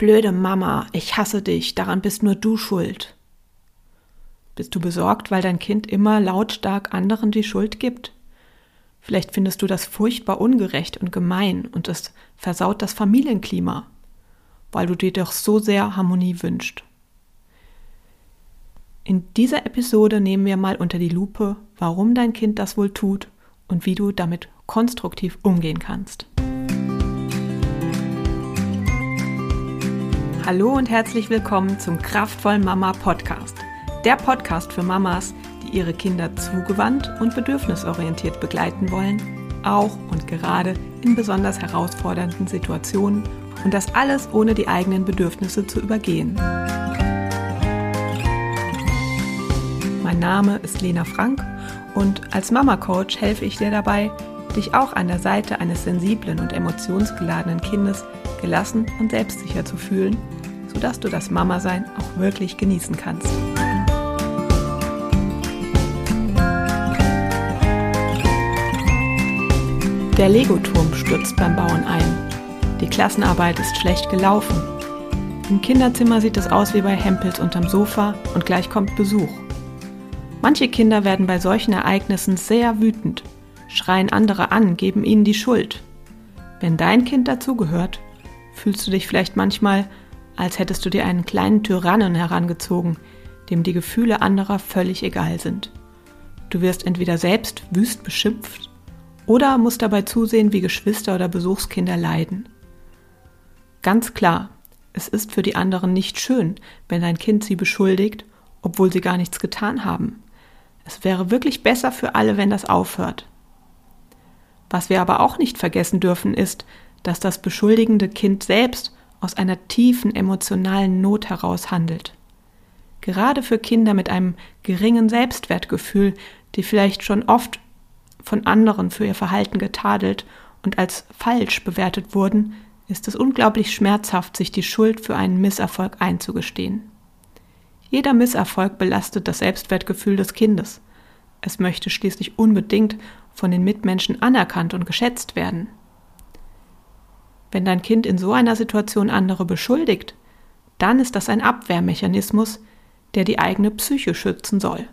Blöde Mama, ich hasse dich, daran bist nur du schuld. Bist du besorgt, weil dein Kind immer lautstark anderen die Schuld gibt? Vielleicht findest du das furchtbar ungerecht und gemein und es versaut das Familienklima, weil du dir doch so sehr Harmonie wünschst. In dieser Episode nehmen wir mal unter die Lupe, warum dein Kind das wohl tut und wie du damit konstruktiv umgehen kannst. Hallo und herzlich willkommen zum Kraftvollen Mama Podcast. Der Podcast für Mamas, die ihre Kinder zugewandt und bedürfnisorientiert begleiten wollen, auch und gerade in besonders herausfordernden Situationen und das alles ohne die eigenen Bedürfnisse zu übergehen. Mein Name ist Lena Frank und als Mama Coach helfe ich dir dabei, dich auch an der Seite eines sensiblen und emotionsgeladenen Kindes gelassen und selbstsicher zu fühlen sodass du das Mama-Sein auch wirklich genießen kannst. Der Legoturm stürzt beim Bauen ein. Die Klassenarbeit ist schlecht gelaufen. Im Kinderzimmer sieht es aus wie bei Hempels unterm Sofa und gleich kommt Besuch. Manche Kinder werden bei solchen Ereignissen sehr wütend, schreien andere an, geben ihnen die Schuld. Wenn dein Kind dazugehört, fühlst du dich vielleicht manchmal als hättest du dir einen kleinen Tyrannen herangezogen, dem die Gefühle anderer völlig egal sind. Du wirst entweder selbst wüst beschimpft oder musst dabei zusehen, wie Geschwister oder Besuchskinder leiden. Ganz klar, es ist für die anderen nicht schön, wenn dein Kind sie beschuldigt, obwohl sie gar nichts getan haben. Es wäre wirklich besser für alle, wenn das aufhört. Was wir aber auch nicht vergessen dürfen, ist, dass das beschuldigende Kind selbst aus einer tiefen emotionalen Not heraus handelt. Gerade für Kinder mit einem geringen Selbstwertgefühl, die vielleicht schon oft von anderen für ihr Verhalten getadelt und als falsch bewertet wurden, ist es unglaublich schmerzhaft, sich die Schuld für einen Misserfolg einzugestehen. Jeder Misserfolg belastet das Selbstwertgefühl des Kindes. Es möchte schließlich unbedingt von den Mitmenschen anerkannt und geschätzt werden. Wenn dein Kind in so einer Situation andere beschuldigt, dann ist das ein Abwehrmechanismus, der die eigene Psyche schützen soll.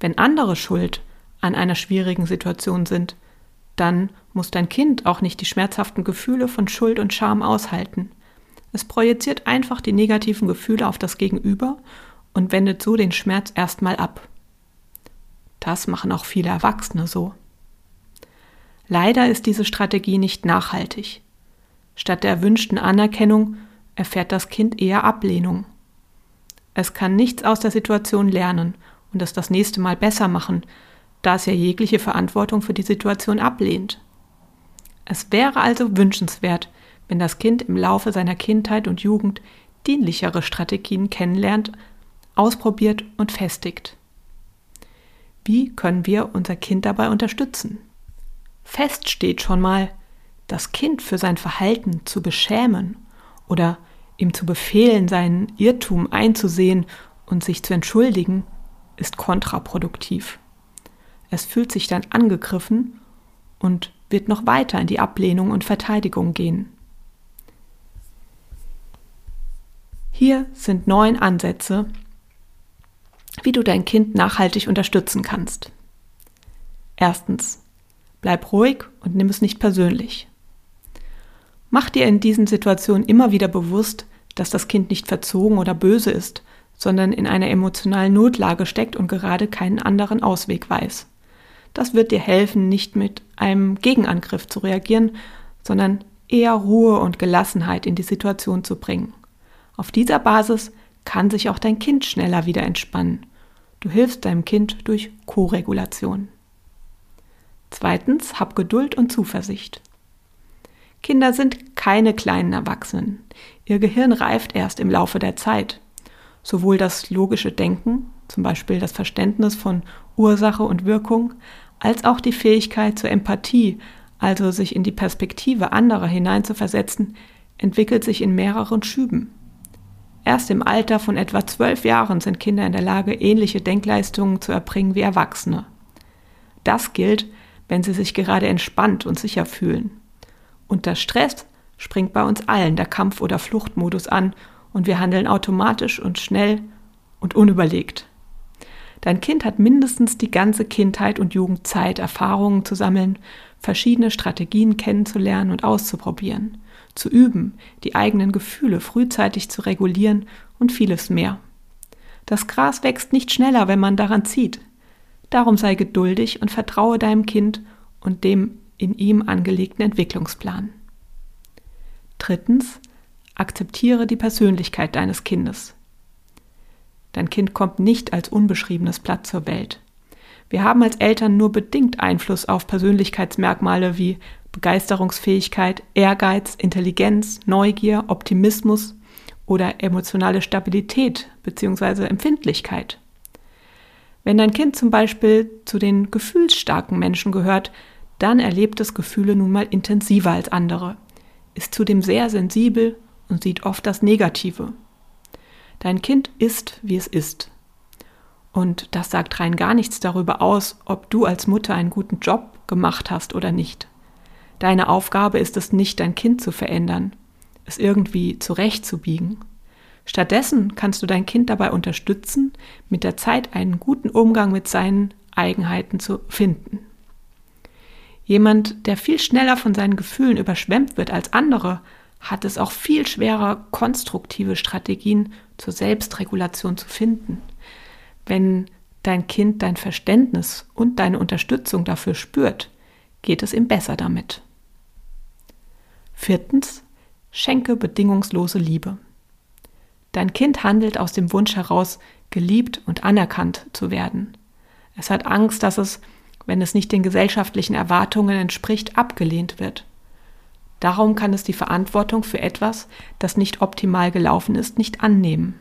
Wenn andere schuld an einer schwierigen Situation sind, dann muss dein Kind auch nicht die schmerzhaften Gefühle von Schuld und Scham aushalten. Es projiziert einfach die negativen Gefühle auf das Gegenüber und wendet so den Schmerz erstmal ab. Das machen auch viele Erwachsene so. Leider ist diese Strategie nicht nachhaltig. Statt der erwünschten Anerkennung erfährt das Kind eher Ablehnung. Es kann nichts aus der Situation lernen und es das nächste Mal besser machen, da es ja jegliche Verantwortung für die Situation ablehnt. Es wäre also wünschenswert, wenn das Kind im Laufe seiner Kindheit und Jugend dienlichere Strategien kennenlernt, ausprobiert und festigt. Wie können wir unser Kind dabei unterstützen? Fest steht schon mal, das Kind für sein Verhalten zu beschämen oder ihm zu befehlen, seinen Irrtum einzusehen und sich zu entschuldigen, ist kontraproduktiv. Es fühlt sich dann angegriffen und wird noch weiter in die Ablehnung und Verteidigung gehen. Hier sind neun Ansätze, wie du dein Kind nachhaltig unterstützen kannst. Erstens, bleib ruhig und nimm es nicht persönlich. Mach dir in diesen Situationen immer wieder bewusst, dass das Kind nicht verzogen oder böse ist, sondern in einer emotionalen Notlage steckt und gerade keinen anderen Ausweg weiß. Das wird dir helfen, nicht mit einem Gegenangriff zu reagieren, sondern eher Ruhe und Gelassenheit in die Situation zu bringen. Auf dieser Basis kann sich auch dein Kind schneller wieder entspannen. Du hilfst deinem Kind durch Koregulation. Zweitens, hab Geduld und Zuversicht. Kinder sind keine kleinen Erwachsenen. Ihr Gehirn reift erst im Laufe der Zeit. Sowohl das logische Denken, zum Beispiel das Verständnis von Ursache und Wirkung, als auch die Fähigkeit zur Empathie, also sich in die Perspektive anderer hineinzuversetzen, entwickelt sich in mehreren Schüben. Erst im Alter von etwa zwölf Jahren sind Kinder in der Lage, ähnliche Denkleistungen zu erbringen wie Erwachsene. Das gilt, wenn sie sich gerade entspannt und sicher fühlen. Unter Stress springt bei uns allen der Kampf- oder Fluchtmodus an und wir handeln automatisch und schnell und unüberlegt. Dein Kind hat mindestens die ganze Kindheit und Jugend Zeit, Erfahrungen zu sammeln, verschiedene Strategien kennenzulernen und auszuprobieren, zu üben, die eigenen Gefühle frühzeitig zu regulieren und vieles mehr. Das Gras wächst nicht schneller, wenn man daran zieht. Darum sei geduldig und vertraue deinem Kind und dem in ihm angelegten Entwicklungsplan. Drittens, akzeptiere die Persönlichkeit deines Kindes. Dein Kind kommt nicht als unbeschriebenes Blatt zur Welt. Wir haben als Eltern nur bedingt Einfluss auf Persönlichkeitsmerkmale wie Begeisterungsfähigkeit, Ehrgeiz, Intelligenz, Neugier, Optimismus oder emotionale Stabilität bzw. Empfindlichkeit. Wenn dein Kind zum Beispiel zu den gefühlsstarken Menschen gehört, dann erlebt es Gefühle nun mal intensiver als andere, ist zudem sehr sensibel und sieht oft das Negative. Dein Kind ist, wie es ist. Und das sagt rein gar nichts darüber aus, ob du als Mutter einen guten Job gemacht hast oder nicht. Deine Aufgabe ist es nicht, dein Kind zu verändern, es irgendwie zurechtzubiegen. Stattdessen kannst du dein Kind dabei unterstützen, mit der Zeit einen guten Umgang mit seinen Eigenheiten zu finden. Jemand, der viel schneller von seinen Gefühlen überschwemmt wird als andere, hat es auch viel schwerer, konstruktive Strategien zur Selbstregulation zu finden. Wenn dein Kind dein Verständnis und deine Unterstützung dafür spürt, geht es ihm besser damit. Viertens, schenke bedingungslose Liebe. Dein Kind handelt aus dem Wunsch heraus, geliebt und anerkannt zu werden. Es hat Angst, dass es, wenn es nicht den gesellschaftlichen Erwartungen entspricht, abgelehnt wird. Darum kann es die Verantwortung für etwas, das nicht optimal gelaufen ist, nicht annehmen.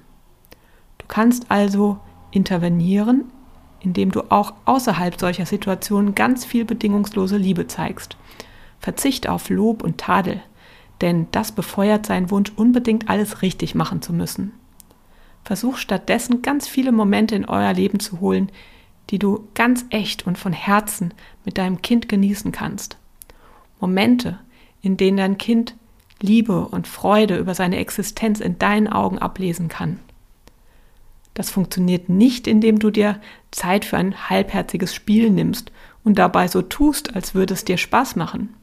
Du kannst also intervenieren, indem du auch außerhalb solcher Situationen ganz viel bedingungslose Liebe zeigst. Verzicht auf Lob und Tadel, denn das befeuert seinen Wunsch, unbedingt alles richtig machen zu müssen. Versuch stattdessen ganz viele Momente in euer Leben zu holen, die du ganz echt und von Herzen mit deinem Kind genießen kannst. Momente, in denen dein Kind Liebe und Freude über seine Existenz in deinen Augen ablesen kann. Das funktioniert nicht, indem du dir Zeit für ein halbherziges Spiel nimmst und dabei so tust, als würde es dir Spaß machen.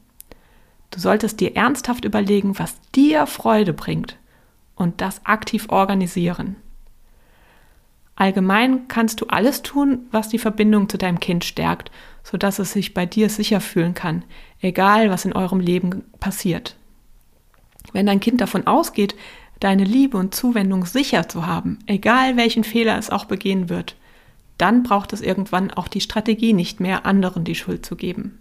Du solltest dir ernsthaft überlegen, was dir Freude bringt und das aktiv organisieren. Allgemein kannst du alles tun, was die Verbindung zu deinem Kind stärkt, sodass es sich bei dir sicher fühlen kann, egal was in eurem Leben passiert. Wenn dein Kind davon ausgeht, deine Liebe und Zuwendung sicher zu haben, egal welchen Fehler es auch begehen wird, dann braucht es irgendwann auch die Strategie nicht mehr, anderen die Schuld zu geben.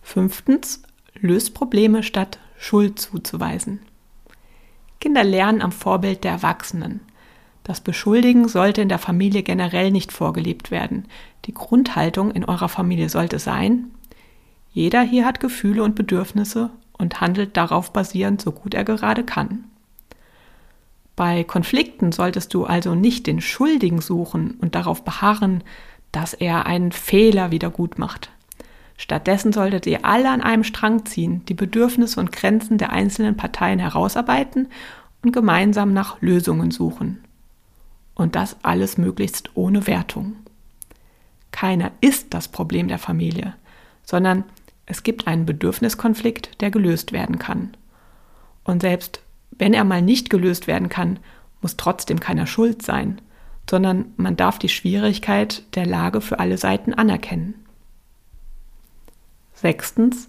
Fünftens, löst Probleme statt Schuld zuzuweisen. Kinder lernen am Vorbild der Erwachsenen. Das Beschuldigen sollte in der Familie generell nicht vorgelebt werden. Die Grundhaltung in eurer Familie sollte sein, jeder hier hat Gefühle und Bedürfnisse und handelt darauf basierend, so gut er gerade kann. Bei Konflikten solltest du also nicht den Schuldigen suchen und darauf beharren, dass er einen Fehler wieder gut macht. Stattdessen solltet ihr alle an einem Strang ziehen, die Bedürfnisse und Grenzen der einzelnen Parteien herausarbeiten und gemeinsam nach Lösungen suchen. Und das alles möglichst ohne Wertung. Keiner ist das Problem der Familie, sondern es gibt einen Bedürfniskonflikt, der gelöst werden kann. Und selbst wenn er mal nicht gelöst werden kann, muss trotzdem keiner schuld sein, sondern man darf die Schwierigkeit der Lage für alle Seiten anerkennen. Sechstens,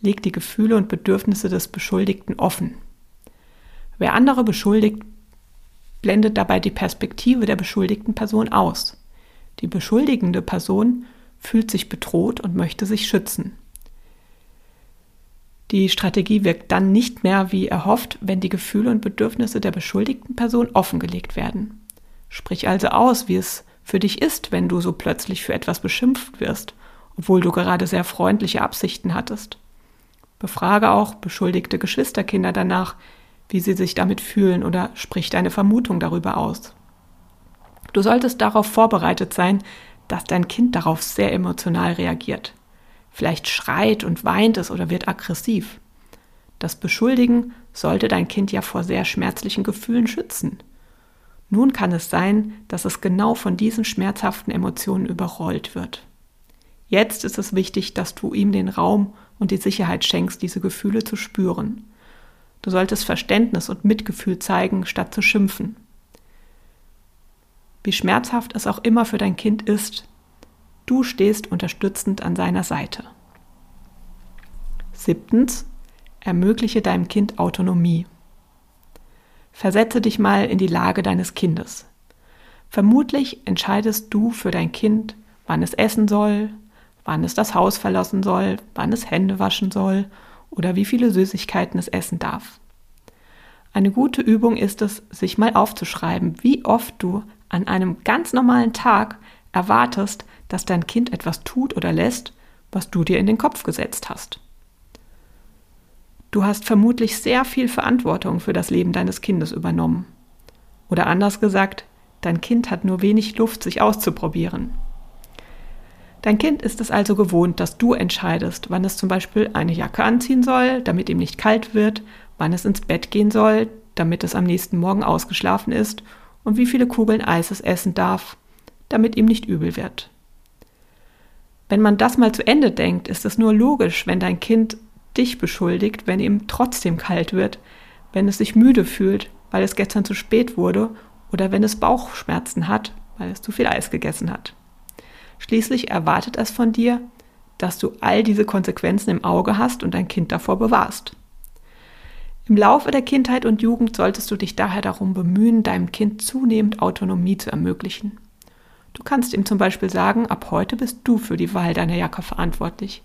legt die Gefühle und Bedürfnisse des Beschuldigten offen. Wer andere beschuldigt, blendet dabei die Perspektive der beschuldigten Person aus. Die beschuldigende Person fühlt sich bedroht und möchte sich schützen. Die Strategie wirkt dann nicht mehr wie erhofft, wenn die Gefühle und Bedürfnisse der beschuldigten Person offengelegt werden. Sprich also aus, wie es für dich ist, wenn du so plötzlich für etwas beschimpft wirst, obwohl du gerade sehr freundliche Absichten hattest. Befrage auch beschuldigte Geschwisterkinder danach, wie sie sich damit fühlen oder sprich deine Vermutung darüber aus. Du solltest darauf vorbereitet sein, dass dein Kind darauf sehr emotional reagiert. Vielleicht schreit und weint es oder wird aggressiv. Das Beschuldigen sollte dein Kind ja vor sehr schmerzlichen Gefühlen schützen. Nun kann es sein, dass es genau von diesen schmerzhaften Emotionen überrollt wird. Jetzt ist es wichtig, dass du ihm den Raum und die Sicherheit schenkst, diese Gefühle zu spüren. Du solltest Verständnis und Mitgefühl zeigen, statt zu schimpfen. Wie schmerzhaft es auch immer für dein Kind ist, du stehst unterstützend an seiner Seite. Siebtens, ermögliche deinem Kind Autonomie. Versetze dich mal in die Lage deines Kindes. Vermutlich entscheidest du für dein Kind, wann es essen soll, wann es das Haus verlassen soll, wann es Hände waschen soll oder wie viele Süßigkeiten es essen darf. Eine gute Übung ist es, sich mal aufzuschreiben, wie oft du an einem ganz normalen Tag erwartest, dass dein Kind etwas tut oder lässt, was du dir in den Kopf gesetzt hast. Du hast vermutlich sehr viel Verantwortung für das Leben deines Kindes übernommen. Oder anders gesagt, dein Kind hat nur wenig Luft, sich auszuprobieren. Dein Kind ist es also gewohnt, dass du entscheidest, wann es zum Beispiel eine Jacke anziehen soll, damit ihm nicht kalt wird, wann es ins Bett gehen soll, damit es am nächsten Morgen ausgeschlafen ist und wie viele Kugeln Eis es essen darf, damit ihm nicht übel wird. Wenn man das mal zu Ende denkt, ist es nur logisch, wenn dein Kind dich beschuldigt, wenn ihm trotzdem kalt wird, wenn es sich müde fühlt, weil es gestern zu spät wurde oder wenn es Bauchschmerzen hat, weil es zu viel Eis gegessen hat. Schließlich erwartet es von dir, dass du all diese Konsequenzen im Auge hast und dein Kind davor bewahrst. Im Laufe der Kindheit und Jugend solltest du dich daher darum bemühen, deinem Kind zunehmend Autonomie zu ermöglichen. Du kannst ihm zum Beispiel sagen, ab heute bist du für die Wahl deiner Jacke verantwortlich.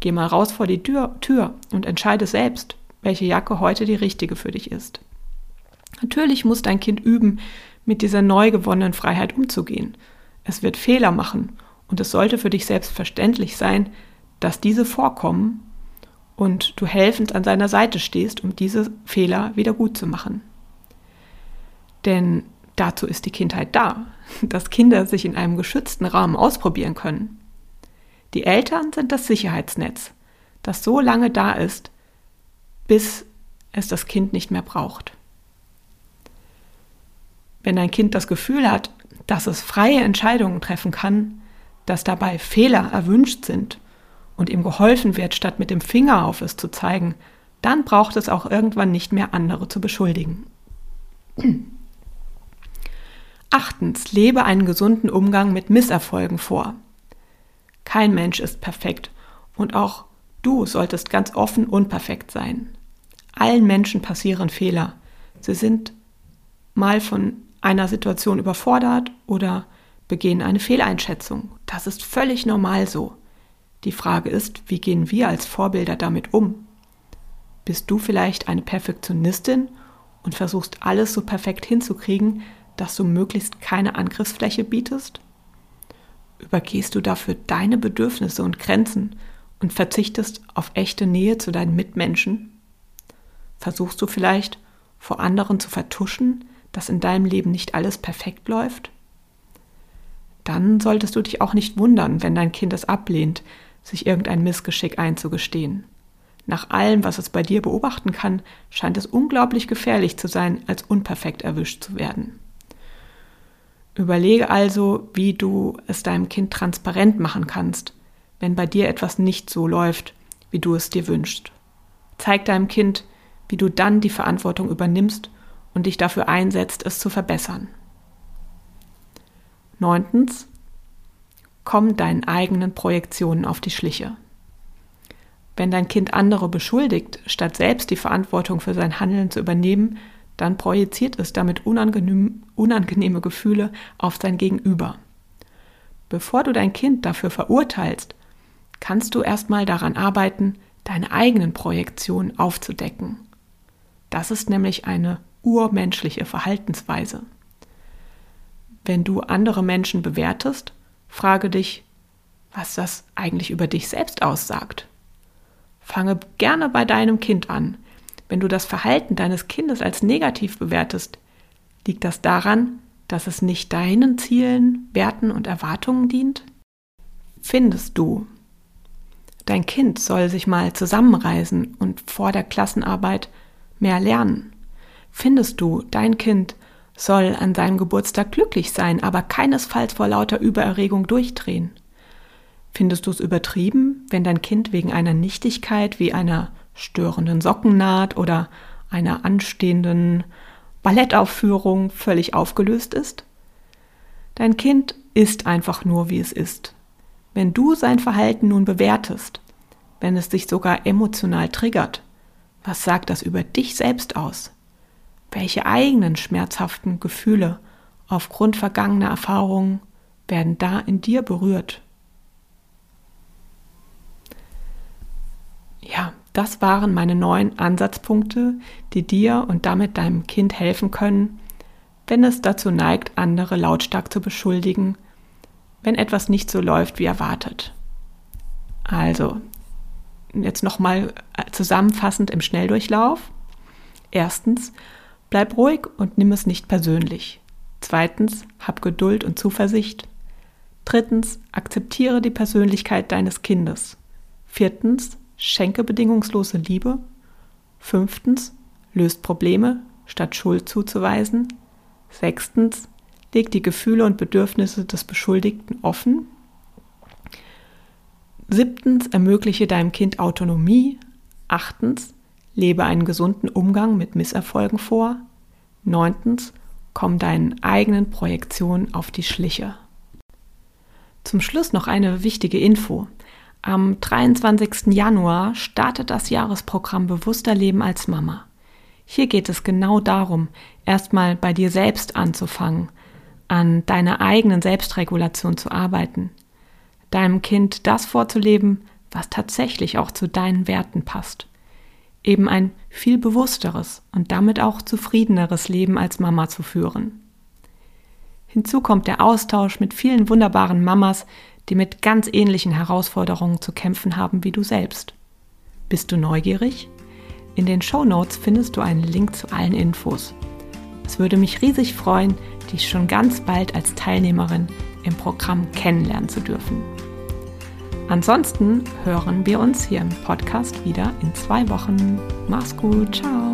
Geh mal raus vor die Tür, Tür und entscheide selbst, welche Jacke heute die richtige für dich ist. Natürlich muss dein Kind üben, mit dieser neu gewonnenen Freiheit umzugehen. Es wird Fehler machen und es sollte für dich selbstverständlich sein, dass diese vorkommen und du helfend an seiner Seite stehst, um diese Fehler wieder gut zu machen. Denn dazu ist die Kindheit da, dass Kinder sich in einem geschützten Rahmen ausprobieren können. Die Eltern sind das Sicherheitsnetz, das so lange da ist, bis es das Kind nicht mehr braucht. Wenn ein Kind das Gefühl hat, dass es freie Entscheidungen treffen kann, dass dabei Fehler erwünscht sind und ihm geholfen wird, statt mit dem Finger auf es zu zeigen, dann braucht es auch irgendwann nicht mehr andere zu beschuldigen. Achtens, lebe einen gesunden Umgang mit Misserfolgen vor. Kein Mensch ist perfekt und auch du solltest ganz offen unperfekt sein. Allen Menschen passieren Fehler. Sie sind mal von einer Situation überfordert oder begehen eine Fehleinschätzung. Das ist völlig normal so. Die Frage ist, wie gehen wir als Vorbilder damit um? Bist du vielleicht eine Perfektionistin und versuchst alles so perfekt hinzukriegen, dass du möglichst keine Angriffsfläche bietest? übergehst du dafür deine Bedürfnisse und Grenzen und verzichtest auf echte Nähe zu deinen Mitmenschen? Versuchst du vielleicht vor anderen zu vertuschen, dass in deinem Leben nicht alles perfekt läuft? Dann solltest du dich auch nicht wundern, wenn dein Kind es ablehnt, sich irgendein Missgeschick einzugestehen. Nach allem, was es bei dir beobachten kann, scheint es unglaublich gefährlich zu sein, als unperfekt erwischt zu werden. Überlege also, wie du es deinem Kind transparent machen kannst, wenn bei dir etwas nicht so läuft, wie du es dir wünschst. Zeig deinem Kind, wie du dann die Verantwortung übernimmst und dich dafür einsetzt, es zu verbessern. Neuntens, komm deinen eigenen Projektionen auf die Schliche. Wenn dein Kind andere beschuldigt, statt selbst die Verantwortung für sein Handeln zu übernehmen, dann projiziert es damit unangenehm, unangenehme Gefühle auf sein Gegenüber. Bevor du dein Kind dafür verurteilst, kannst du erstmal daran arbeiten, deine eigenen Projektionen aufzudecken. Das ist nämlich eine urmenschliche Verhaltensweise. Wenn du andere Menschen bewertest, frage dich, was das eigentlich über dich selbst aussagt. Fange gerne bei deinem Kind an, wenn du das Verhalten deines Kindes als negativ bewertest, liegt das daran, dass es nicht deinen Zielen, Werten und Erwartungen dient? Findest du, Dein Kind soll sich mal zusammenreisen und vor der Klassenarbeit mehr lernen. Findest du, dein Kind soll an seinem Geburtstag glücklich sein, aber keinesfalls vor lauter Übererregung durchdrehen? Findest du es übertrieben, wenn dein Kind wegen einer Nichtigkeit wie einer störenden Sockennaht oder einer anstehenden Ballettaufführung völlig aufgelöst ist? Dein Kind ist einfach nur, wie es ist. Wenn du sein Verhalten nun bewertest, wenn es dich sogar emotional triggert, was sagt das über dich selbst aus? Welche eigenen schmerzhaften Gefühle aufgrund vergangener Erfahrungen werden da in dir berührt? Ja, das waren meine neun Ansatzpunkte, die dir und damit deinem Kind helfen können, wenn es dazu neigt, andere lautstark zu beschuldigen, wenn etwas nicht so läuft wie erwartet. Also, jetzt nochmal zusammenfassend im Schnelldurchlauf. Erstens, bleib ruhig und nimm es nicht persönlich. Zweitens, hab Geduld und Zuversicht. Drittens, akzeptiere die Persönlichkeit deines Kindes. Viertens, schenke bedingungslose Liebe. Fünftens, löst Probleme, statt Schuld zuzuweisen. Sechstens, leg die Gefühle und Bedürfnisse des Beschuldigten offen. Siebtens, ermögliche deinem Kind Autonomie. Achtens, lebe einen gesunden Umgang mit Misserfolgen vor. Neuntens, komm deinen eigenen Projektionen auf die Schliche. Zum Schluss noch eine wichtige Info. Am 23. Januar startet das Jahresprogramm Bewusster Leben als Mama. Hier geht es genau darum, erstmal bei dir selbst anzufangen, an deiner eigenen Selbstregulation zu arbeiten, deinem Kind das vorzuleben, was tatsächlich auch zu deinen Werten passt. Eben ein viel bewussteres und damit auch zufriedeneres Leben als Mama zu führen. Hinzu kommt der Austausch mit vielen wunderbaren Mamas, die mit ganz ähnlichen Herausforderungen zu kämpfen haben wie du selbst. Bist du neugierig? In den Show Notes findest du einen Link zu allen Infos. Es würde mich riesig freuen, dich schon ganz bald als Teilnehmerin im Programm kennenlernen zu dürfen. Ansonsten hören wir uns hier im Podcast wieder in zwei Wochen. Mach's gut, ciao.